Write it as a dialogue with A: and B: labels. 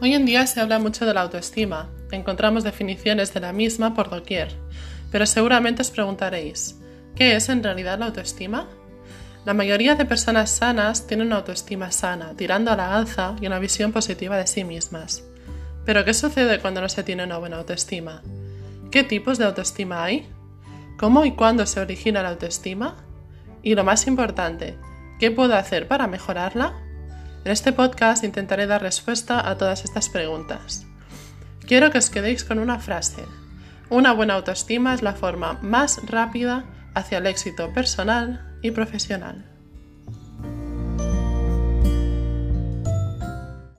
A: Hoy en día se habla mucho de la autoestima. Encontramos definiciones de la misma por doquier. Pero seguramente os preguntaréis, ¿qué es en realidad la autoestima? La mayoría de personas sanas tienen una autoestima sana, tirando a la alza y una visión positiva de sí mismas. Pero ¿qué sucede cuando no se tiene una buena autoestima? ¿Qué tipos de autoestima hay? ¿Cómo y cuándo se origina la autoestima? Y lo más importante, ¿qué puedo hacer para mejorarla? En este podcast intentaré dar respuesta a todas estas preguntas. Quiero que os quedéis con una frase. Una buena autoestima es la forma más rápida hacia el éxito personal y profesional.